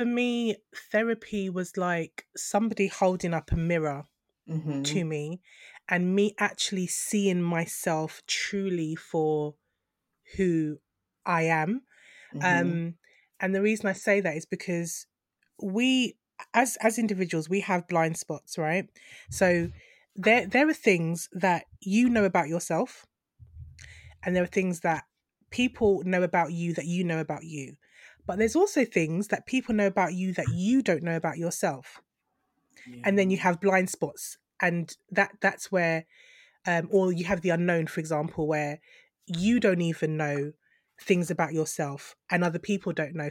for me, therapy was like somebody holding up a mirror Mhm. to me and me actually seeing myself truly for who I am. Mhm. Um, and the reason I say that is because we, as as individuals, we have blind spots, right? So there there are things that you know about yourself, and there are things that people know about you that you know about you. But there's also things that people know about you that you don't know about yourself. And then you have blind spots and that that's where um or you have the unknown for example where you don't even know things about yourself and other people don't know